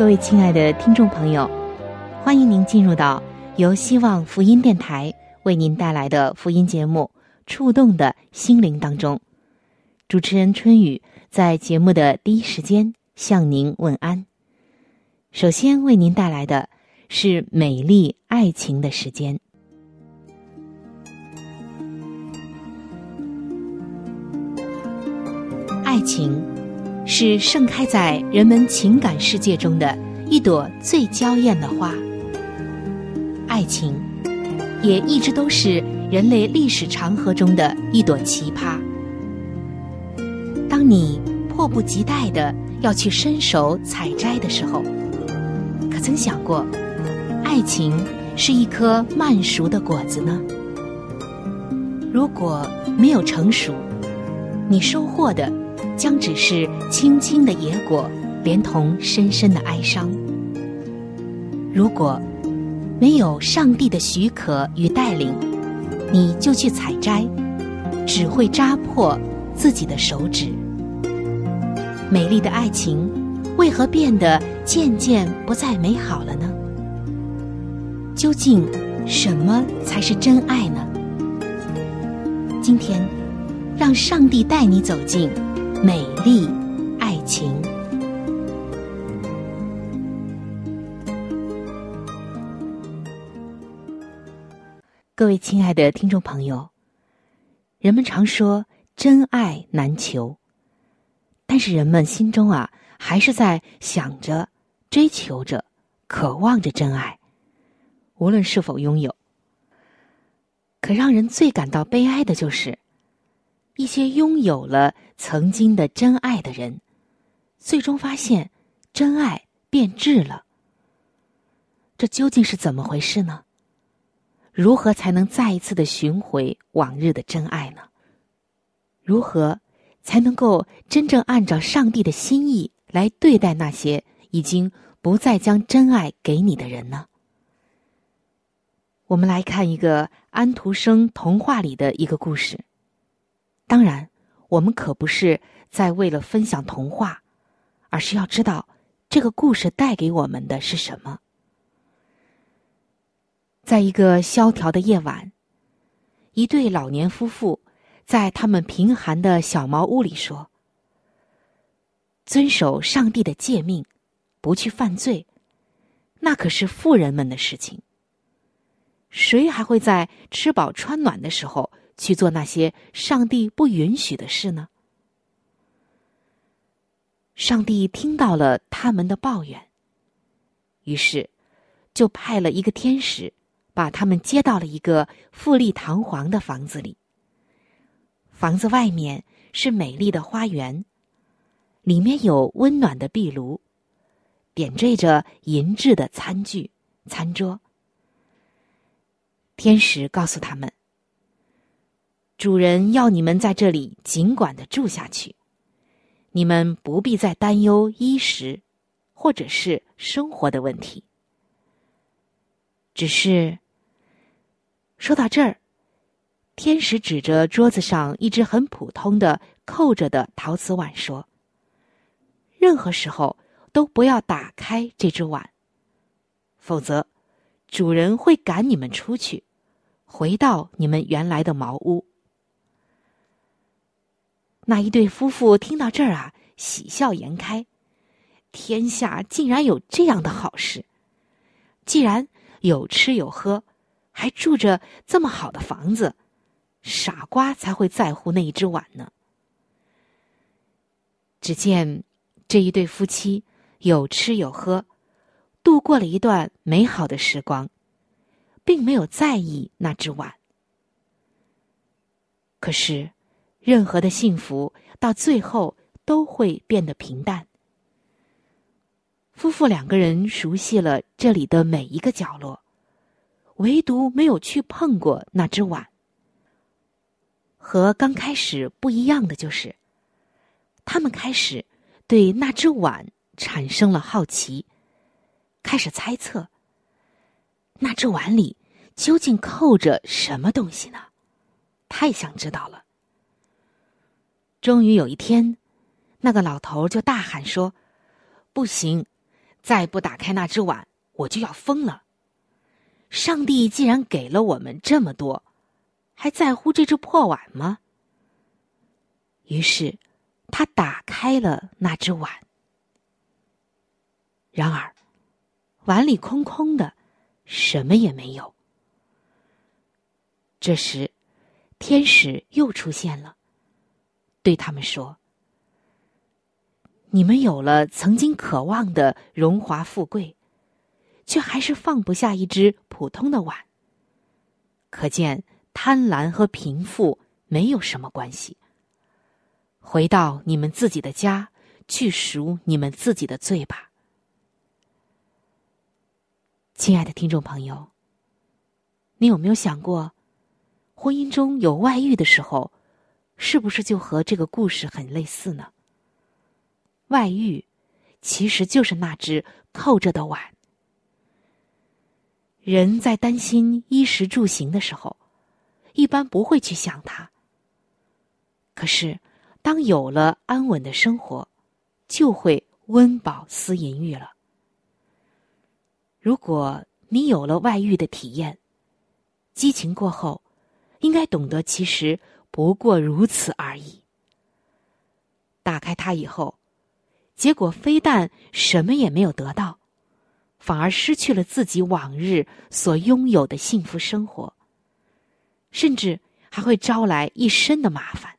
各位亲爱的听众朋友，欢迎您进入到由希望福音电台为您带来的福音节目。触动的心灵当中，主持人春雨在节目的第一时间向您问安。首先为您带来的是美丽爱情的时间。爱情是盛开在人们情感世界中的一朵最娇艳的花，爱情也一直都是。人类历史长河中的一朵奇葩。当你迫不及待的要去伸手采摘的时候，可曾想过，爱情是一颗慢熟的果子呢？如果没有成熟，你收获的将只是青青的野果，连同深深的哀伤。如果没有上帝的许可与带领，你就去采摘，只会扎破自己的手指。美丽的爱情为何变得渐渐不再美好了呢？究竟什么才是真爱呢？今天，让上帝带你走进美丽爱情。各位亲爱的听众朋友，人们常说真爱难求，但是人们心中啊，还是在想着、追求着、渴望着真爱，无论是否拥有。可让人最感到悲哀的就是，一些拥有了曾经的真爱的人，最终发现真爱变质了。这究竟是怎么回事呢？如何才能再一次的寻回往日的真爱呢？如何才能够真正按照上帝的心意来对待那些已经不再将真爱给你的人呢？我们来看一个安徒生童话里的一个故事。当然，我们可不是在为了分享童话，而是要知道这个故事带给我们的是什么。在一个萧条的夜晚，一对老年夫妇在他们贫寒的小茅屋里说：“遵守上帝的诫命，不去犯罪，那可是富人们的事情。谁还会在吃饱穿暖的时候去做那些上帝不允许的事呢？”上帝听到了他们的抱怨，于是就派了一个天使。把他们接到了一个富丽堂皇的房子里。房子外面是美丽的花园，里面有温暖的壁炉，点缀着银质的餐具、餐桌。天使告诉他们：“主人要你们在这里尽管的住下去，你们不必再担忧衣食，或者是生活的问题。”只是，说到这儿，天使指着桌子上一只很普通的扣着的陶瓷碗说：“任何时候都不要打开这只碗，否则主人会赶你们出去，回到你们原来的茅屋。”那一对夫妇听到这儿啊，喜笑颜开，天下竟然有这样的好事！既然有吃有喝，还住着这么好的房子，傻瓜才会在乎那一只碗呢。只见这一对夫妻有吃有喝，度过了一段美好的时光，并没有在意那只碗。可是，任何的幸福到最后都会变得平淡。夫妇两个人熟悉了这里的每一个角落，唯独没有去碰过那只碗。和刚开始不一样的就是，他们开始对那只碗产生了好奇，开始猜测那只碗里究竟扣着什么东西呢？太想知道了。终于有一天，那个老头就大喊说：“不行！”再不打开那只碗，我就要疯了。上帝既然给了我们这么多，还在乎这只破碗吗？于是，他打开了那只碗。然而，碗里空空的，什么也没有。这时，天使又出现了，对他们说。你们有了曾经渴望的荣华富贵，却还是放不下一只普通的碗。可见贪婪和贫富没有什么关系。回到你们自己的家，去赎你们自己的罪吧，亲爱的听众朋友。你有没有想过，婚姻中有外遇的时候，是不是就和这个故事很类似呢？外遇，其实就是那只扣着的碗。人在担心衣食住行的时候，一般不会去想它。可是，当有了安稳的生活，就会温饱思淫欲了。如果你有了外遇的体验，激情过后，应该懂得其实不过如此而已。打开它以后。结果非但什么也没有得到，反而失去了自己往日所拥有的幸福生活，甚至还会招来一身的麻烦。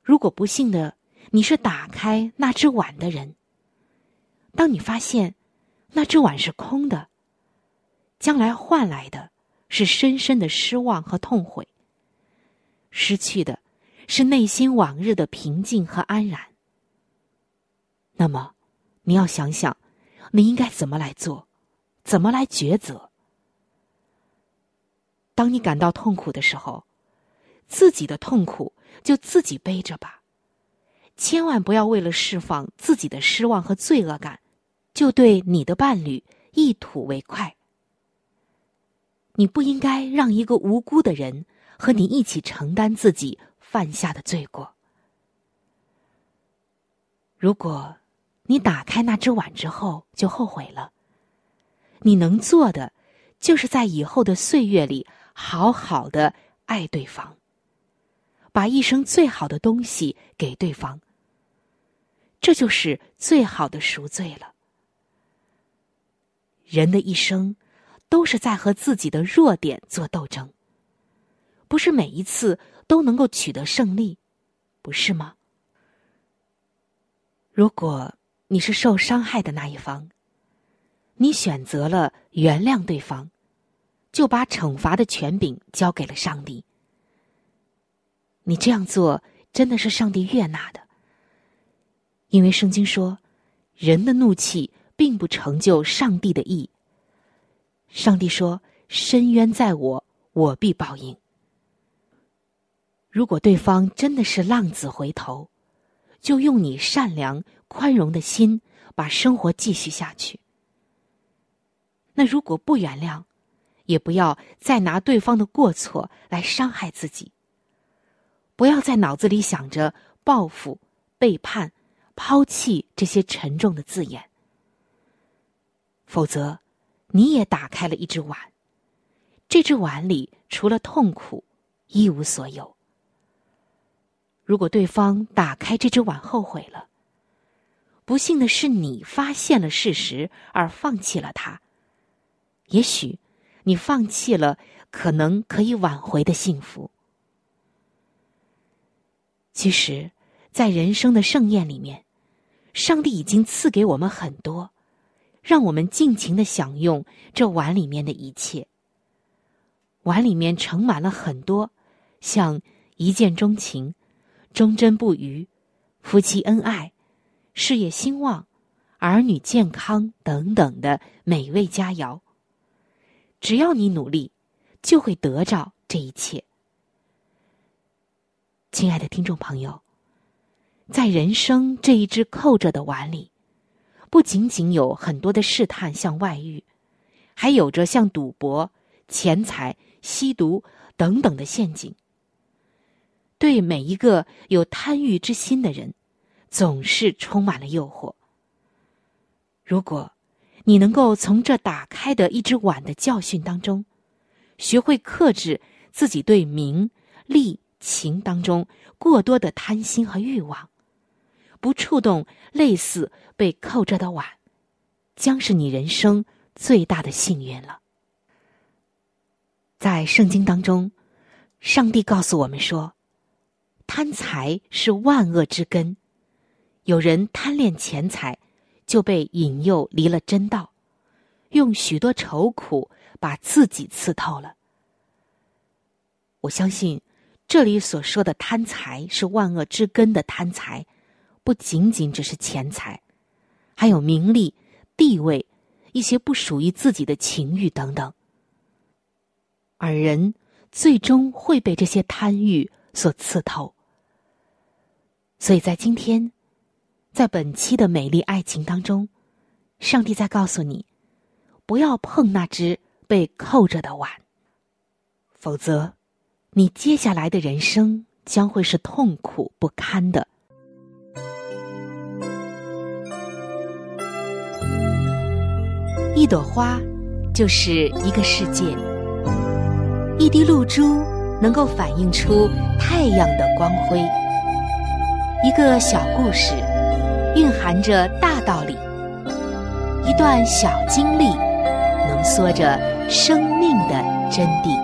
如果不幸的你是打开那只碗的人，当你发现那只碗是空的，将来换来的是深深的失望和痛悔，失去的是内心往日的平静和安然。那么，你要想想，你应该怎么来做，怎么来抉择。当你感到痛苦的时候，自己的痛苦就自己背着吧，千万不要为了释放自己的失望和罪恶感，就对你的伴侣一吐为快。你不应该让一个无辜的人和你一起承担自己犯下的罪过。如果。你打开那只碗之后就后悔了。你能做的，就是在以后的岁月里好好的爱对方，把一生最好的东西给对方。这就是最好的赎罪了。人的一生，都是在和自己的弱点做斗争，不是每一次都能够取得胜利，不是吗？如果。你是受伤害的那一方，你选择了原谅对方，就把惩罚的权柄交给了上帝。你这样做真的是上帝悦纳的，因为圣经说，人的怒气并不成就上帝的意。上帝说：“深渊在我，我必报应。”如果对方真的是浪子回头，就用你善良。宽容的心，把生活继续下去。那如果不原谅，也不要再拿对方的过错来伤害自己。不要在脑子里想着报复、背叛、抛弃这些沉重的字眼，否则你也打开了一只碗，这只碗里除了痛苦，一无所有。如果对方打开这只碗后悔了，不幸的是，你发现了事实而放弃了它。也许，你放弃了可能可以挽回的幸福。其实，在人生的盛宴里面，上帝已经赐给我们很多，让我们尽情的享用这碗里面的一切。碗里面盛满了很多，像一见钟情、忠贞不渝、夫妻恩爱、事业兴旺、儿女健康等等的美味佳肴。只要你努力，就会得着这一切。亲爱的听众朋友，在人生这一只扣着的碗里，不仅仅有很多的试探，像外遇，还有着像赌博、钱财、吸毒等等的陷阱。对每一个有贪欲之心的人，总是充满了诱惑。如果，你能够从这打开的一只碗的教训当中，学会克制自己对名利情当中过多的贪心和欲望，不触动类似被扣着的碗，将是你人生最大的幸运了。在圣经当中，上帝告诉我们说，贪财是万恶之根，有人贪恋钱财。就被引诱离了真道，用许多愁苦把自己刺透了。我相信，这里所说的贪财是万恶之根的贪财，不仅仅只是钱财，还有名利、地位，一些不属于自己的情欲等等。而人最终会被这些贪欲所刺透，所以在今天。在本期的美丽爱情当中，上帝在告诉你，不要碰那只被扣着的碗，否则，你接下来的人生将会是痛苦不堪的。一朵花就是一个世界，一滴露珠能够反映出太阳的光辉，一个小故事。蕴含着大道理，一段小经历，浓缩着生命的真谛。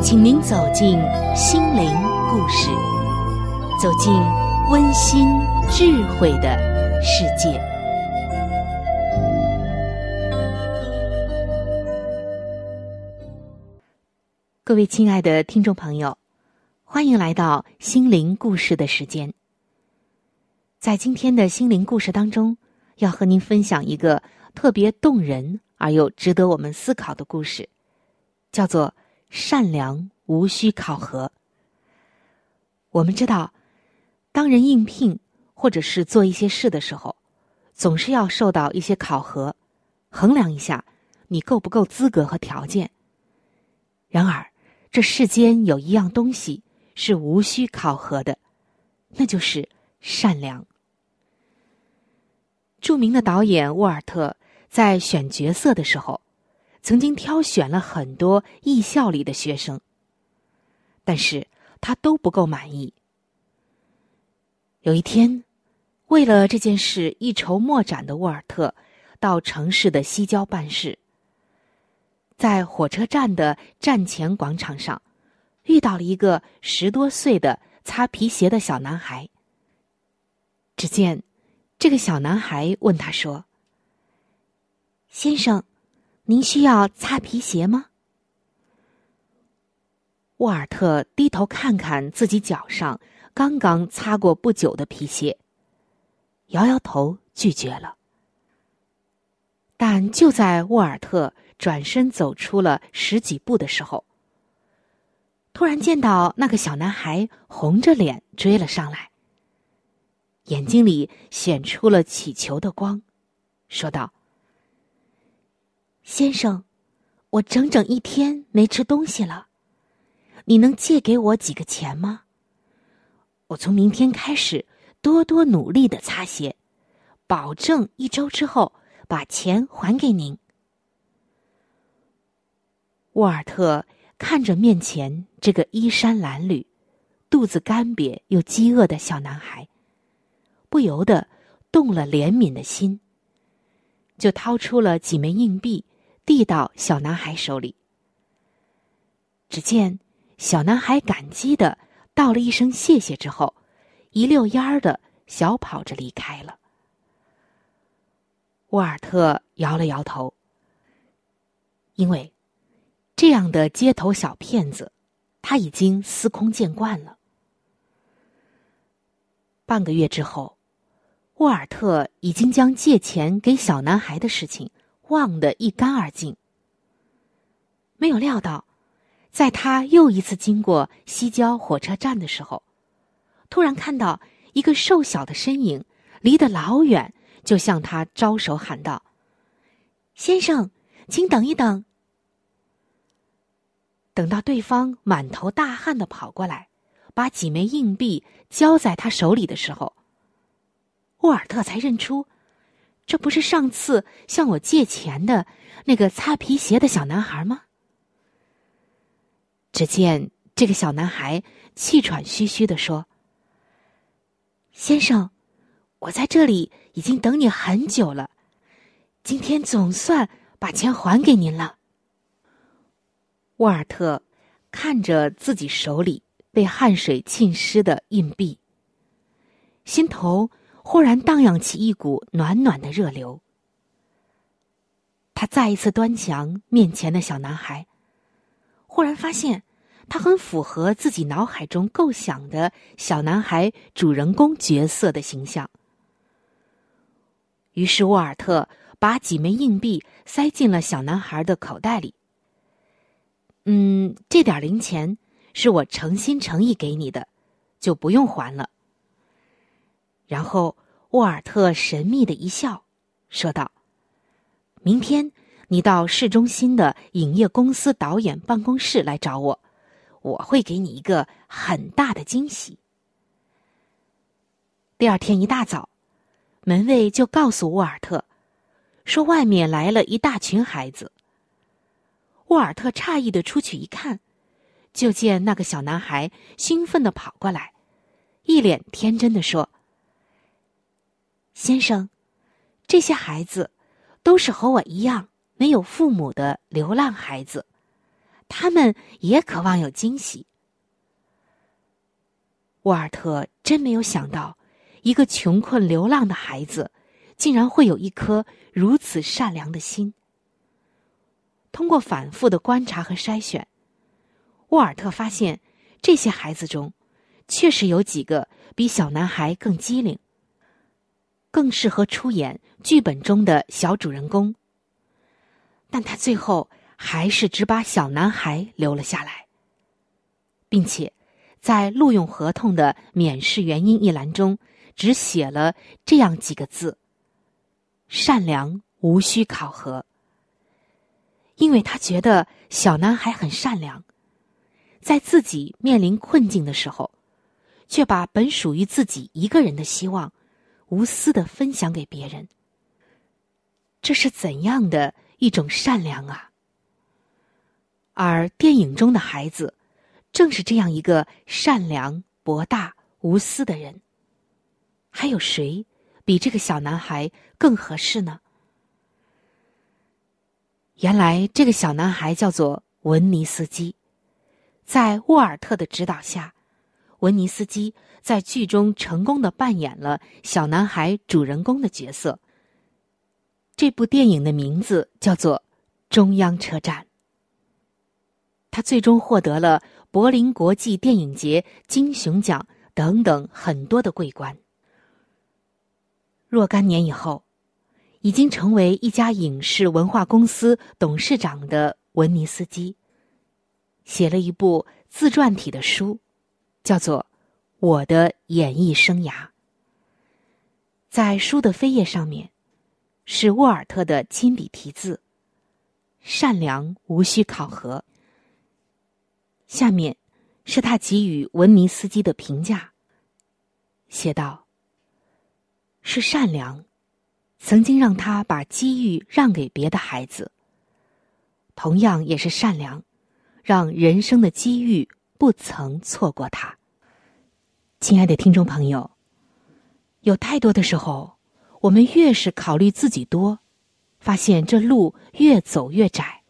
请您走进心灵故事，走进温馨智慧的世界。各位亲爱的听众朋友，欢迎来到心灵故事的时间。在今天的心灵故事当中，要和您分享一个特别动人而又值得我们思考的故事，叫做“善良无需考核”。我们知道，当人应聘或者是做一些事的时候，总是要受到一些考核，衡量一下你够不够资格和条件。然而，这世间有一样东西是无需考核的，那就是善良。著名的导演沃尔特在选角色的时候，曾经挑选了很多艺校里的学生，但是他都不够满意。有一天，为了这件事一筹莫展的沃尔特，到城市的西郊办事，在火车站的站前广场上，遇到了一个十多岁的擦皮鞋的小男孩。只见。这个小男孩问他说：“先生，您需要擦皮鞋吗？”沃尔特低头看看自己脚上刚刚擦过不久的皮鞋，摇摇头拒绝了。但就在沃尔特转身走出了十几步的时候，突然见到那个小男孩红着脸追了上来。眼睛里显出了乞求的光，说道：“先生，我整整一天没吃东西了，你能借给我几个钱吗？我从明天开始多多努力的擦鞋，保证一周之后把钱还给您。”沃尔特看着面前这个衣衫褴褛、肚子干瘪又饥饿的小男孩。不由得动了怜悯的心，就掏出了几枚硬币，递到小男孩手里。只见小男孩感激的道了一声谢谢之后，一溜烟儿的小跑着离开了。沃尔特摇了摇头，因为这样的街头小骗子，他已经司空见惯了。半个月之后，沃尔特已经将借钱给小男孩的事情忘得一干二净。没有料到，在他又一次经过西郊火车站的时候，突然看到一个瘦小的身影，离得老远，就向他招手喊道：“先生，请等一等。”等到对方满头大汗的跑过来。把几枚硬币交在他手里的时候，沃尔特才认出，这不是上次向我借钱的那个擦皮鞋的小男孩吗？只见这个小男孩气喘吁吁的说：“先生，我在这里已经等你很久了，今天总算把钱还给您了。”沃尔特看着自己手里。被汗水浸湿的硬币，心头忽然荡漾起一股暖暖的热流。他再一次端详面前的小男孩，忽然发现他很符合自己脑海中构想的小男孩主人公角色的形象。于是沃尔特把几枚硬币塞进了小男孩的口袋里。嗯，这点零钱。是我诚心诚意给你的，就不用还了。然后沃尔特神秘的一笑，说道：“明天你到市中心的影业公司导演办公室来找我，我会给你一个很大的惊喜。”第二天一大早，门卫就告诉沃尔特，说外面来了一大群孩子。沃尔特诧异的出去一看。就见那个小男孩兴奋的跑过来，一脸天真的说：“先生，这些孩子都是和我一样没有父母的流浪孩子，他们也渴望有惊喜。”沃尔特真没有想到，一个穷困流浪的孩子，竟然会有一颗如此善良的心。通过反复的观察和筛选。沃尔特发现，这些孩子中，确实有几个比小男孩更机灵，更适合出演剧本中的小主人公。但他最后还是只把小男孩留了下来，并且在录用合同的免试原因一栏中，只写了这样几个字：“善良，无需考核。”因为他觉得小男孩很善良。在自己面临困境的时候，却把本属于自己一个人的希望，无私的分享给别人。这是怎样的一种善良啊！而电影中的孩子，正是这样一个善良、博大、无私的人。还有谁比这个小男孩更合适呢？原来这个小男孩叫做文尼斯基。在沃尔特的指导下，文尼斯基在剧中成功的扮演了小男孩主人公的角色。这部电影的名字叫做《中央车站》。他最终获得了柏林国际电影节金熊奖等等很多的桂冠。若干年以后，已经成为一家影视文化公司董事长的文尼斯基。写了一部自传体的书，叫做《我的演艺生涯》。在书的扉页上面，是沃尔特的亲笔题字：“善良无需考核。”下面是他给予文尼斯基的评价，写道：“是善良，曾经让他把机遇让给别的孩子。同样也是善良。”让人生的机遇不曾错过他。亲爱的听众朋友，有太多的时候，我们越是考虑自己多，发现这路越走越窄。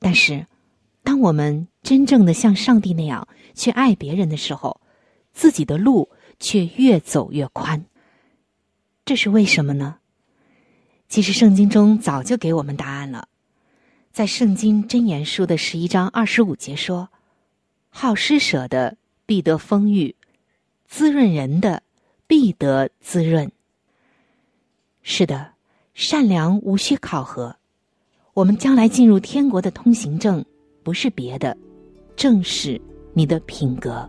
但是，当我们真正的像上帝那样去爱别人的时候，自己的路却越走越宽。这是为什么呢？其实圣经中早就给我们答案了，在《圣经真言书》的十一章二十五节说：“好施舍的必得丰裕，滋润人的必得滋润。”是的，善良无需考核。我们将来进入天国的通行证，不是别的，正是你的品格。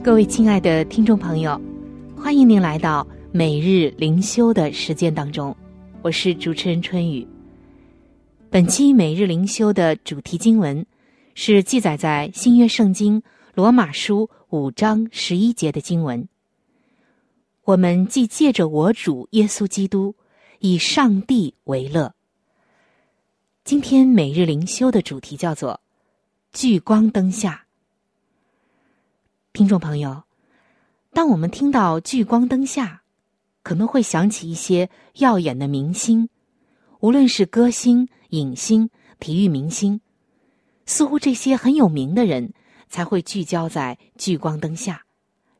各位亲爱的听众朋友，欢迎您来到每日灵修的时间当中，我是主持人春雨。本期每日灵修的主题经文是记载在新约圣经罗马书五章十一节的经文。我们既借着我主耶稣基督以上帝为乐。今天每日灵修的主题叫做“聚光灯下”。听众朋友，当我们听到“聚光灯下”，可能会想起一些耀眼的明星，无论是歌星。影星、体育明星，似乎这些很有名的人才会聚焦在聚光灯下，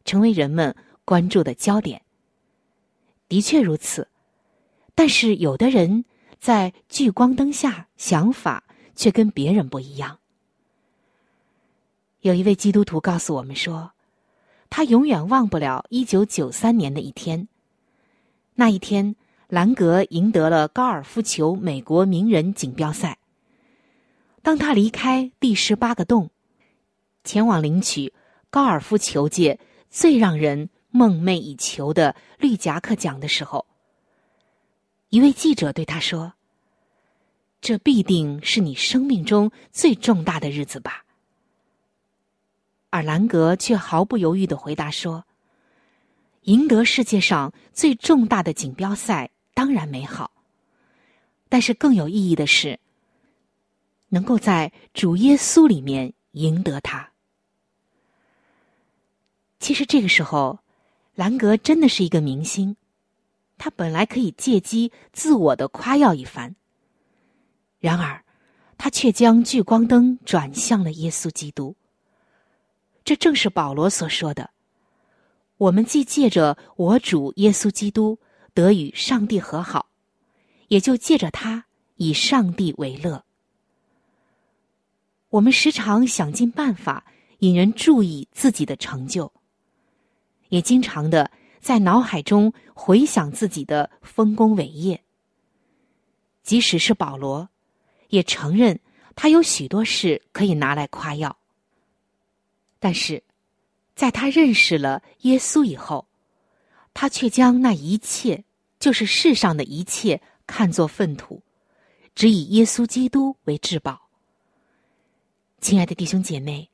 成为人们关注的焦点。的确如此，但是有的人在聚光灯下想法却跟别人不一样。有一位基督徒告诉我们说，他永远忘不了一九九三年的一天，那一天。兰格赢得了高尔夫球美国名人锦标赛。当他离开第十八个洞，前往领取高尔夫球界最让人梦寐以求的绿夹克奖的时候，一位记者对他说：“这必定是你生命中最重大的日子吧？”而兰格却毫不犹豫的回答说：“赢得世界上最重大的锦标赛。”当然美好，但是更有意义的是，能够在主耶稣里面赢得他。其实这个时候，兰格真的是一个明星，他本来可以借机自我的夸耀一番。然而，他却将聚光灯转向了耶稣基督。这正是保罗所说的：“我们既借着我主耶稣基督。”得与上帝和好，也就借着他以上帝为乐。我们时常想尽办法引人注意自己的成就，也经常的在脑海中回想自己的丰功伟业。即使是保罗，也承认他有许多事可以拿来夸耀。但是，在他认识了耶稣以后，他却将那一切。就是世上的一切看作粪土，只以耶稣基督为至宝。亲爱的弟兄姐妹，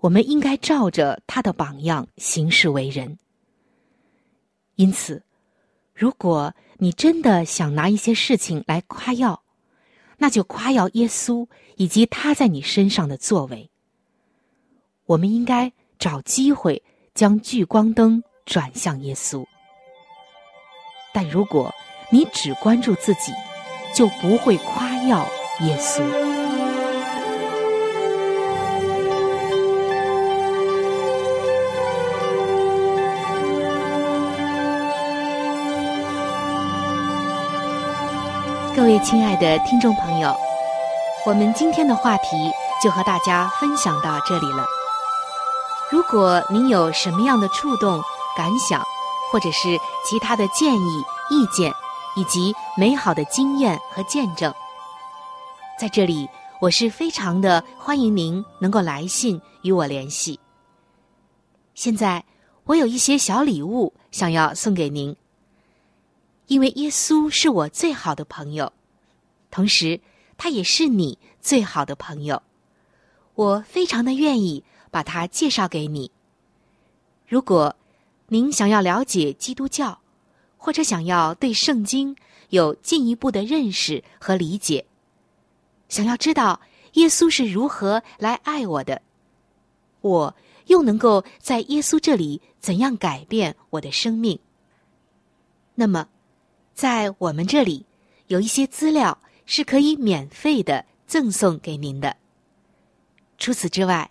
我们应该照着他的榜样行事为人。因此，如果你真的想拿一些事情来夸耀，那就夸耀耶稣以及他在你身上的作为。我们应该找机会将聚光灯转向耶稣。但如果你只关注自己，就不会夸耀耶稣。各位亲爱的听众朋友，我们今天的话题就和大家分享到这里了。如果您有什么样的触动、感想，或者是其他的建议、意见，以及美好的经验和见证，在这里我是非常的欢迎您能够来信与我联系。现在我有一些小礼物想要送给您。因为耶稣是我最好的朋友，同时他也是你最好的朋友，我非常的愿意把它介绍给你。如果您想要了解基督教，或者想要对圣经有进一步的认识和理解，想要知道耶稣是如何来爱我的，我又能够在耶稣这里怎样改变我的生命，那么。在我们这里，有一些资料是可以免费的赠送给您的。除此之外，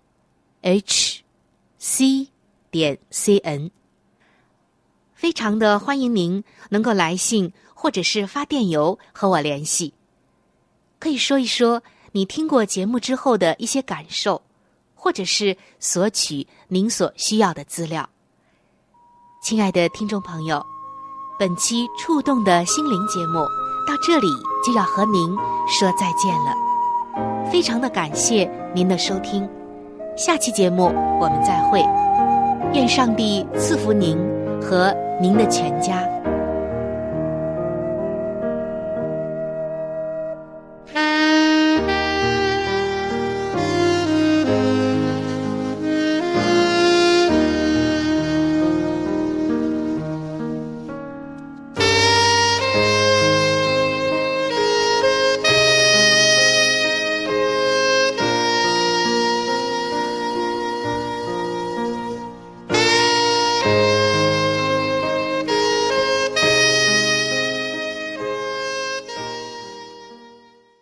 h c 点 c n。非常的欢迎您能够来信或者是发电邮和我联系，可以说一说你听过节目之后的一些感受，或者是索取您所需要的资料。亲爱的听众朋友。本期触动的心灵节目到这里就要和您说再见了，非常的感谢您的收听，下期节目我们再会，愿上帝赐福您和您的全家。